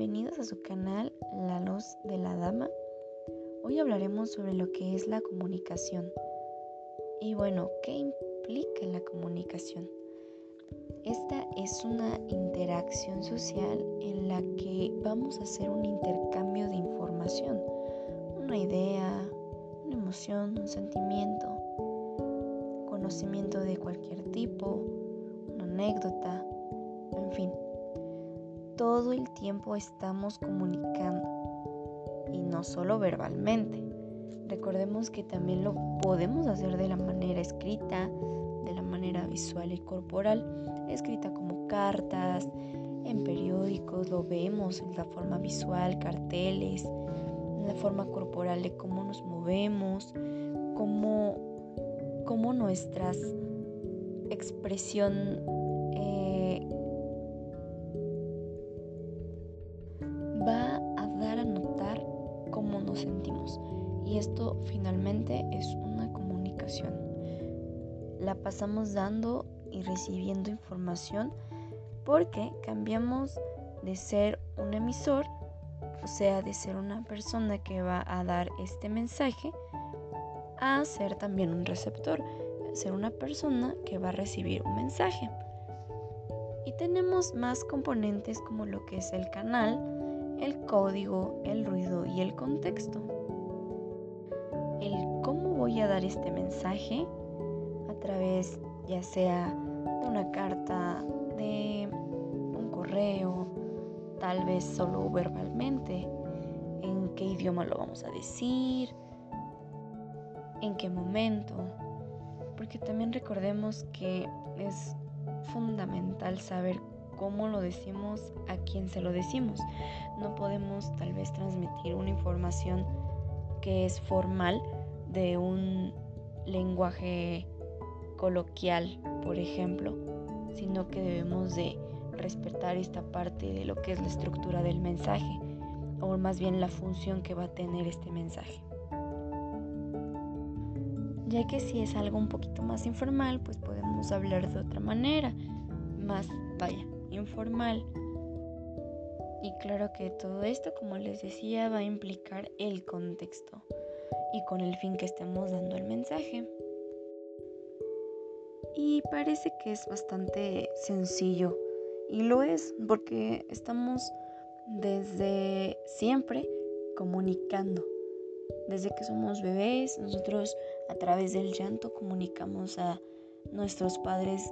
bienvenidos a su canal La Luz de la Dama. Hoy hablaremos sobre lo que es la comunicación. Y bueno, ¿qué implica la comunicación? Esta es una interacción social en la que vamos a hacer un intercambio de información, una idea, una emoción, un sentimiento, conocimiento de cualquier tipo, una anécdota, en fin todo el tiempo estamos comunicando y no solo verbalmente. Recordemos que también lo podemos hacer de la manera escrita, de la manera visual y corporal, escrita como cartas, en periódicos, lo vemos en la forma visual, carteles, en la forma corporal de cómo nos movemos, cómo, cómo nuestras expresión Y esto finalmente es una comunicación. La pasamos dando y recibiendo información porque cambiamos de ser un emisor, o sea, de ser una persona que va a dar este mensaje, a ser también un receptor, ser una persona que va a recibir un mensaje. Y tenemos más componentes como lo que es el canal, el código, el ruido y el contexto. Voy a dar este mensaje a través ya sea de una carta, de un correo, tal vez solo verbalmente, en qué idioma lo vamos a decir, en qué momento, porque también recordemos que es fundamental saber cómo lo decimos, a quién se lo decimos. No podemos tal vez transmitir una información que es formal de un lenguaje coloquial, por ejemplo, sino que debemos de respetar esta parte de lo que es la estructura del mensaje, o más bien la función que va a tener este mensaje. Ya que si es algo un poquito más informal, pues podemos hablar de otra manera, más, vaya, informal. Y claro que todo esto, como les decía, va a implicar el contexto y con el fin que estemos dando el mensaje. Y parece que es bastante sencillo. Y lo es porque estamos desde siempre comunicando. Desde que somos bebés, nosotros a través del llanto comunicamos a nuestros padres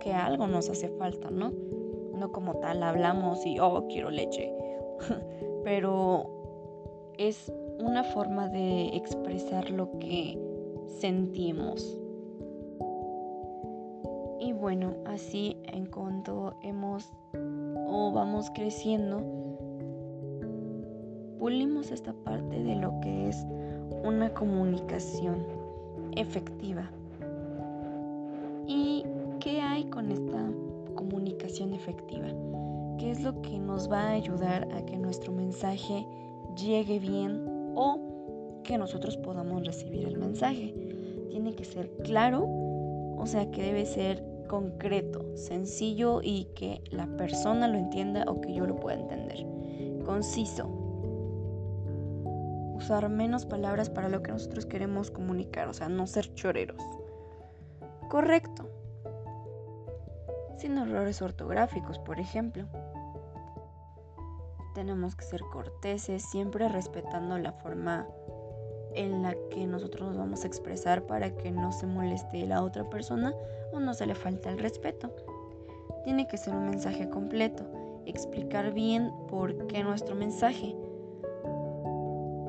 que algo nos hace falta, ¿no? No como tal hablamos y, oh, quiero leche. Pero es una forma de expresar lo que sentimos. Y bueno, así en cuanto hemos o vamos creciendo, pulimos esta parte de lo que es una comunicación efectiva. ¿Y qué hay con esta comunicación efectiva? ¿Qué es lo que nos va a ayudar a que nuestro mensaje llegue bien o que nosotros podamos recibir el mensaje? Tiene que ser claro, o sea que debe ser concreto, sencillo y que la persona lo entienda o que yo lo pueda entender. Conciso. Usar menos palabras para lo que nosotros queremos comunicar, o sea, no ser choreros correcto, sin errores ortográficos, por ejemplo. Tenemos que ser corteses, siempre respetando la forma en la que nosotros nos vamos a expresar para que no se moleste la otra persona o no se le falte el respeto. Tiene que ser un mensaje completo, explicar bien por qué nuestro mensaje.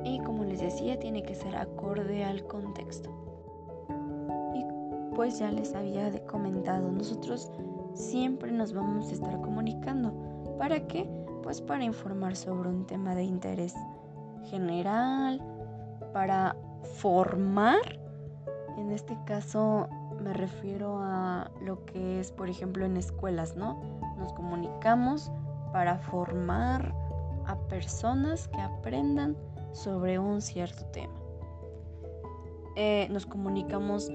Y como les decía, tiene que ser acorde al contexto pues ya les había comentado, nosotros siempre nos vamos a estar comunicando. ¿Para qué? Pues para informar sobre un tema de interés general, para formar. En este caso me refiero a lo que es, por ejemplo, en escuelas, ¿no? Nos comunicamos para formar a personas que aprendan sobre un cierto tema. Eh, nos comunicamos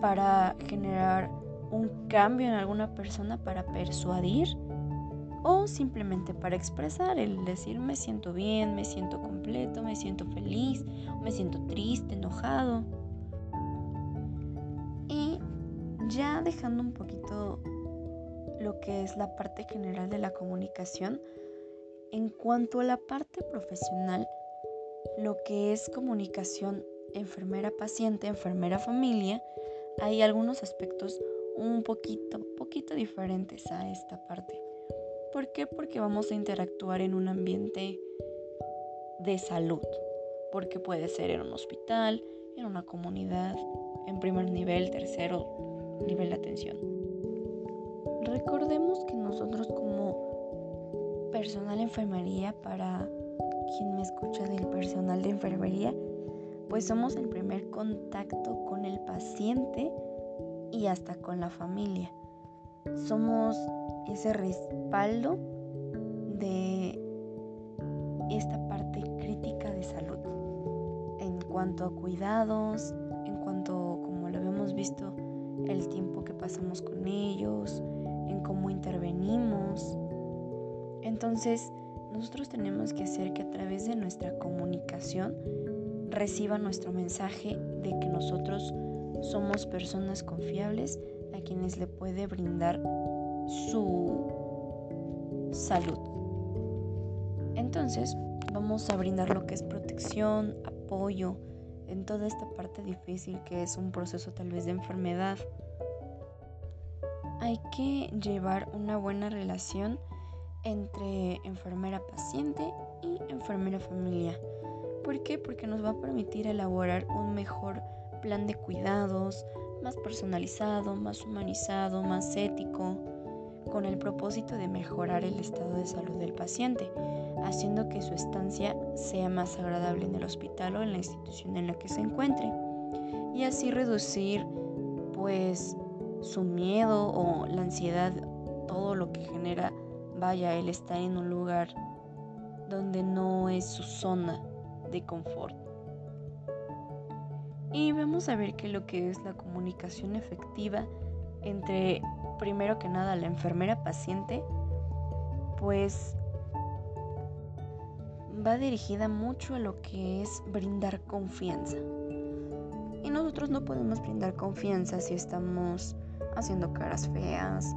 para generar un cambio en alguna persona, para persuadir o simplemente para expresar, el decir me siento bien, me siento completo, me siento feliz, me siento triste, enojado. Y ya dejando un poquito lo que es la parte general de la comunicación, en cuanto a la parte profesional, lo que es comunicación enfermera-paciente, enfermera-familia, hay algunos aspectos un poquito, poquito diferentes a esta parte. ¿Por qué? Porque vamos a interactuar en un ambiente de salud, porque puede ser en un hospital, en una comunidad, en primer nivel, tercero nivel de atención. Recordemos que nosotros como personal de enfermería, para quien me escucha del personal de enfermería, pues somos el primer contacto con el paciente y hasta con la familia. Somos ese respaldo de esta parte crítica de salud. En cuanto a cuidados, en cuanto, como lo habíamos visto, el tiempo que pasamos con ellos, en cómo intervenimos. Entonces, nosotros tenemos que hacer que a través de nuestra comunicación reciba nuestro mensaje de que nosotros somos personas confiables a quienes le puede brindar su salud. Entonces, vamos a brindar lo que es protección, apoyo en toda esta parte difícil que es un proceso tal vez de enfermedad. Hay que llevar una buena relación entre enfermera-paciente y enfermera-familia. ¿Por qué? Porque nos va a permitir elaborar un mejor plan de cuidados, más personalizado, más humanizado, más ético, con el propósito de mejorar el estado de salud del paciente, haciendo que su estancia sea más agradable en el hospital o en la institución en la que se encuentre, y así reducir pues su miedo o la ansiedad, todo lo que genera, vaya, el estar en un lugar donde no es su zona de confort. Y vamos a ver que lo que es la comunicación efectiva entre, primero que nada, la enfermera paciente, pues va dirigida mucho a lo que es brindar confianza. Y nosotros no podemos brindar confianza si estamos haciendo caras feas,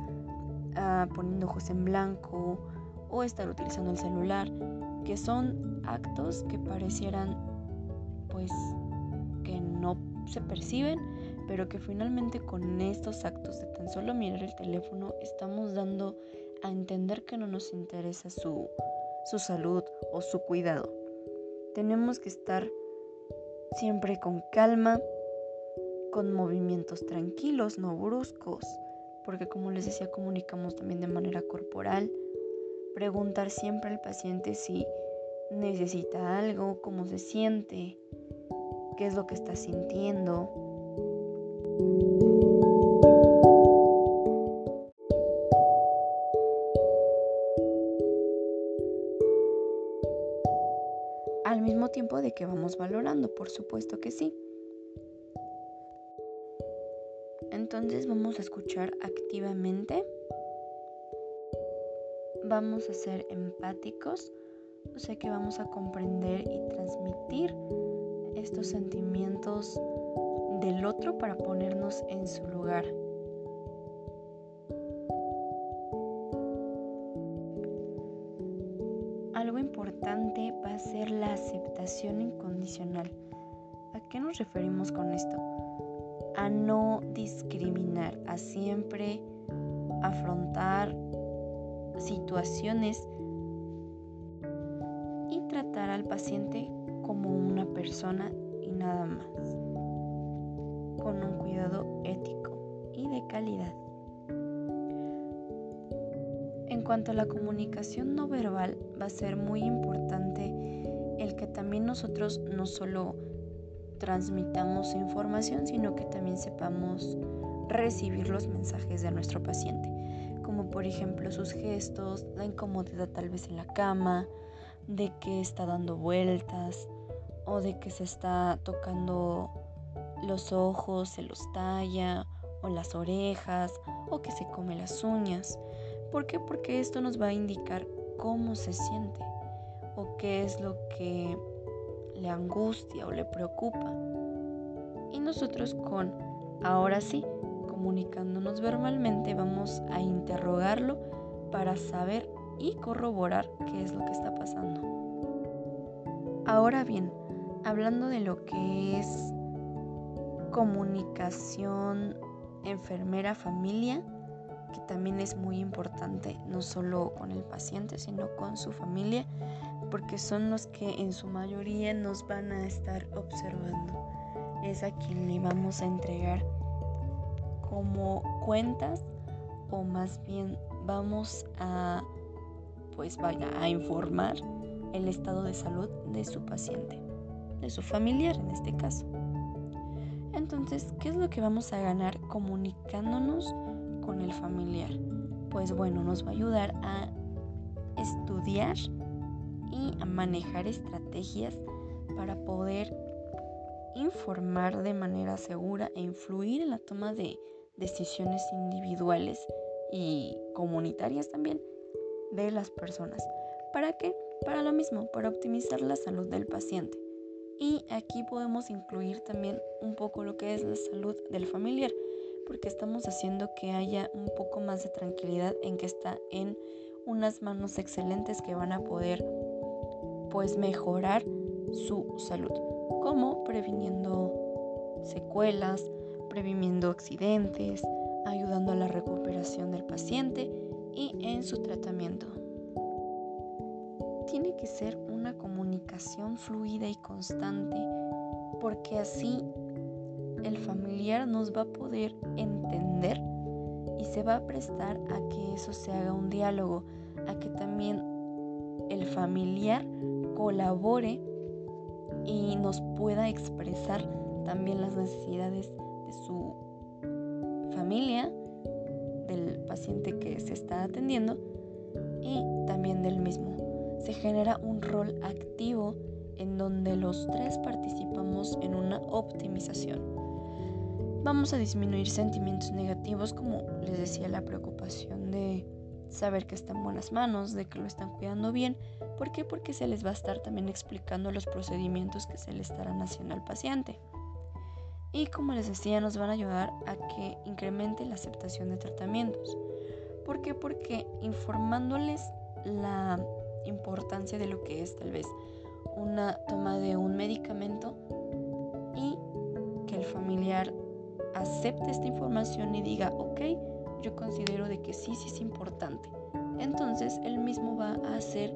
ah, poniendo ojos en blanco o estar utilizando el celular que son actos que parecieran pues que no se perciben, pero que finalmente con estos actos de tan solo mirar el teléfono estamos dando a entender que no nos interesa su, su salud o su cuidado. Tenemos que estar siempre con calma, con movimientos tranquilos, no bruscos, porque como les decía, comunicamos también de manera corporal Preguntar siempre al paciente si necesita algo, cómo se siente, qué es lo que está sintiendo. Al mismo tiempo de que vamos valorando, por supuesto que sí. Entonces vamos a escuchar activamente vamos a ser empáticos, o sea que vamos a comprender y transmitir estos sentimientos del otro para ponernos en su lugar. Algo importante va a ser la aceptación incondicional. ¿A qué nos referimos con esto? A no discriminar, a siempre afrontar situaciones y tratar al paciente como una persona y nada más, con un cuidado ético y de calidad. En cuanto a la comunicación no verbal, va a ser muy importante el que también nosotros no solo transmitamos información, sino que también sepamos recibir los mensajes de nuestro paciente como por ejemplo sus gestos, la incomodidad tal vez en la cama, de que está dando vueltas o de que se está tocando los ojos, se los talla o las orejas o que se come las uñas. ¿Por qué? Porque esto nos va a indicar cómo se siente o qué es lo que le angustia o le preocupa. Y nosotros con, ahora sí, comunicándonos verbalmente, vamos a interrogarlo para saber y corroborar qué es lo que está pasando. Ahora bien, hablando de lo que es comunicación enfermera-familia, que también es muy importante, no solo con el paciente, sino con su familia, porque son los que en su mayoría nos van a estar observando. Es a quien le vamos a entregar como cuentas o más bien vamos a pues a informar el estado de salud de su paciente, de su familiar en este caso. Entonces, ¿qué es lo que vamos a ganar comunicándonos con el familiar? Pues bueno, nos va a ayudar a estudiar y a manejar estrategias para poder informar de manera segura e influir en la toma de decisiones individuales y comunitarias también de las personas. ¿Para qué? Para lo mismo, para optimizar la salud del paciente. Y aquí podemos incluir también un poco lo que es la salud del familiar, porque estamos haciendo que haya un poco más de tranquilidad en que está en unas manos excelentes que van a poder pues mejorar su salud, como previniendo secuelas, previniendo accidentes, ayudando a la recuperación del paciente y en su tratamiento. Tiene que ser una comunicación fluida y constante porque así el familiar nos va a poder entender y se va a prestar a que eso se haga un diálogo, a que también el familiar colabore y nos pueda expresar también las necesidades de su familia, del paciente que se está atendiendo y también del mismo. Se genera un rol activo en donde los tres participamos en una optimización. Vamos a disminuir sentimientos negativos como les decía la preocupación de saber que está en buenas manos, de que lo están cuidando bien. ¿Por qué? Porque se les va a estar también explicando los procedimientos que se le estarán haciendo al paciente. Y como les decía, nos van a ayudar a que incremente la aceptación de tratamientos. ¿Por qué? Porque informándoles la importancia de lo que es tal vez una toma de un medicamento y que el familiar acepte esta información y diga, ok, yo considero de que sí, sí es importante. Entonces él mismo va a hacer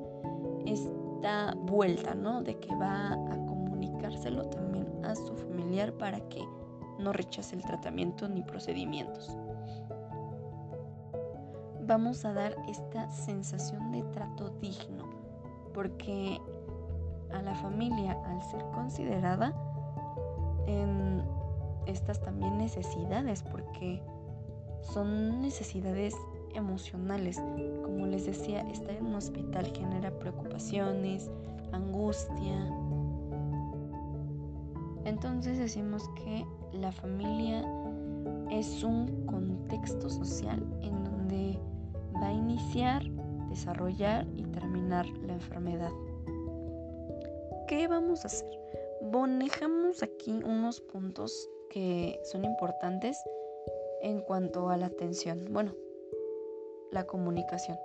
esta vuelta, ¿no? De que va a comunicárselo también a su familiar para que no rechace el tratamiento ni procedimientos. Vamos a dar esta sensación de trato digno, porque a la familia, al ser considerada en estas también necesidades, porque son necesidades emocionales. Como les decía, estar en un hospital genera preocupaciones, angustia. Entonces decimos que la familia es un contexto social en donde iniciar, desarrollar y terminar la enfermedad. ¿Qué vamos a hacer? Bonejamos aquí unos puntos que son importantes en cuanto a la atención. Bueno, la comunicación.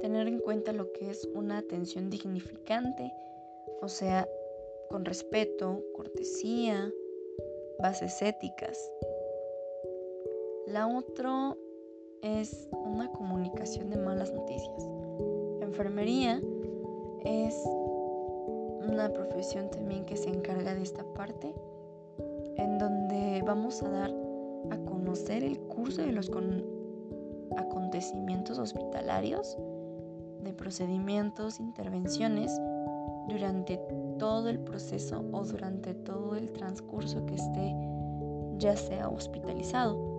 Tener en cuenta lo que es una atención dignificante, o sea, con respeto, cortesía, bases éticas. La otra es una comunicación de malas noticias. enfermería es una profesión también que se encarga de esta parte, en donde vamos a dar a conocer el curso de los acontecimientos hospitalarios, de procedimientos, intervenciones durante todo el proceso o durante todo el transcurso que esté ya sea hospitalizado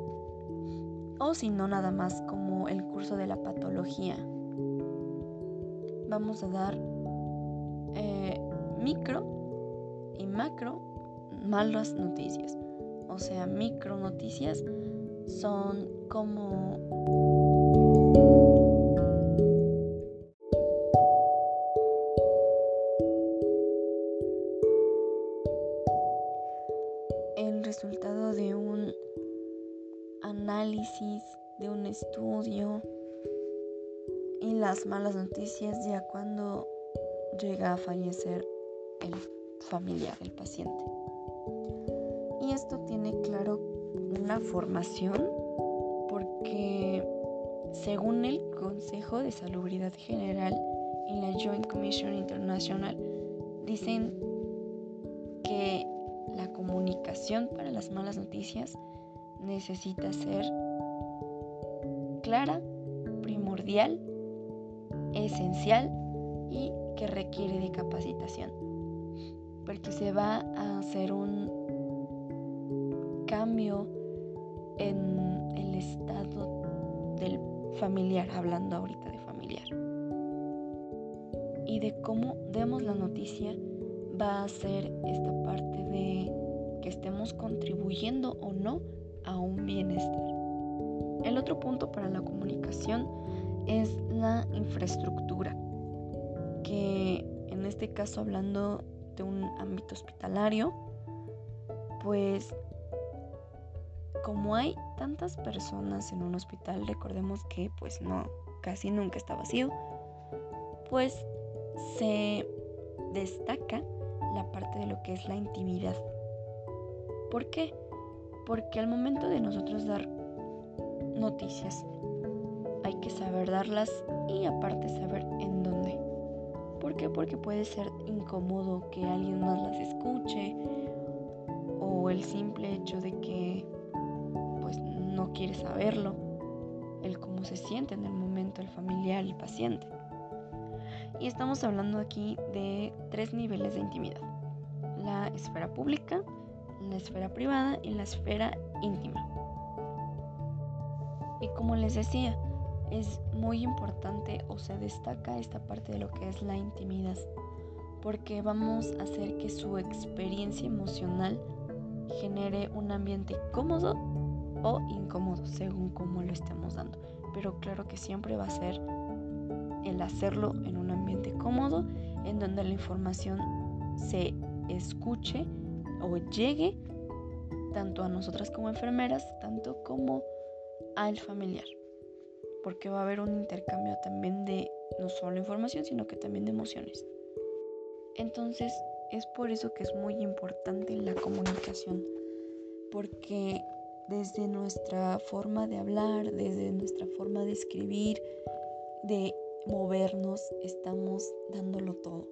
o si no nada más como el curso de la patología. Vamos a dar eh, micro y macro malas noticias o sea, micro noticias, son como y las malas noticias ya cuando llega a fallecer el familiar, el paciente. Y esto tiene claro una formación porque según el Consejo de Salubridad General y la Joint Commission International dicen que la comunicación para las malas noticias necesita ser clara, primordial, esencial y que requiere de capacitación. Porque se va a hacer un cambio en el estado del familiar, hablando ahorita de familiar. Y de cómo demos la noticia va a ser esta parte de que estemos contribuyendo o no a un bienestar. El otro punto para la comunicación es la infraestructura, que en este caso hablando de un ámbito hospitalario, pues como hay tantas personas en un hospital, recordemos que pues no, casi nunca está vacío, pues se destaca la parte de lo que es la intimidad. ¿Por qué? Porque al momento de nosotros dar noticias, hay que saber darlas y aparte saber en dónde. ¿Por qué? Porque puede ser incómodo que alguien más las escuche o el simple hecho de que pues no quiere saberlo, el cómo se siente en el momento el familiar, el paciente. Y estamos hablando aquí de tres niveles de intimidad. La esfera pública, la esfera privada y la esfera íntima. Y como les decía, es muy importante o se destaca esta parte de lo que es la intimidad, porque vamos a hacer que su experiencia emocional genere un ambiente cómodo o incómodo, según cómo lo estemos dando. Pero claro que siempre va a ser el hacerlo en un ambiente cómodo, en donde la información se escuche o llegue tanto a nosotras como enfermeras, tanto como al familiar. Porque va a haber un intercambio también de no solo información, sino que también de emociones. Entonces, es por eso que es muy importante la comunicación, porque desde nuestra forma de hablar, desde nuestra forma de escribir, de movernos, estamos dándolo todo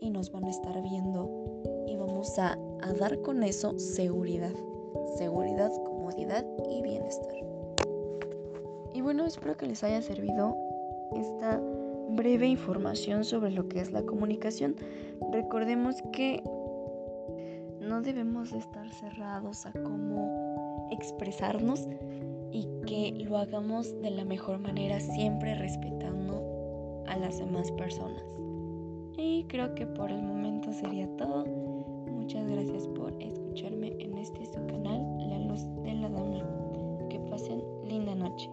y nos van a estar viendo y vamos a, dar con eso seguridad, seguridad, comodidad y bienestar. Bueno, espero que les haya servido esta breve información sobre lo que es la comunicación. Recordemos que no debemos estar cerrados a cómo expresarnos y que lo hagamos de la mejor manera, siempre respetando a las demás personas. Y creo que por el momento sería todo. Muchas gracias por escucharme en este su canal, La Luz de la Dama. Que pasen linda noche.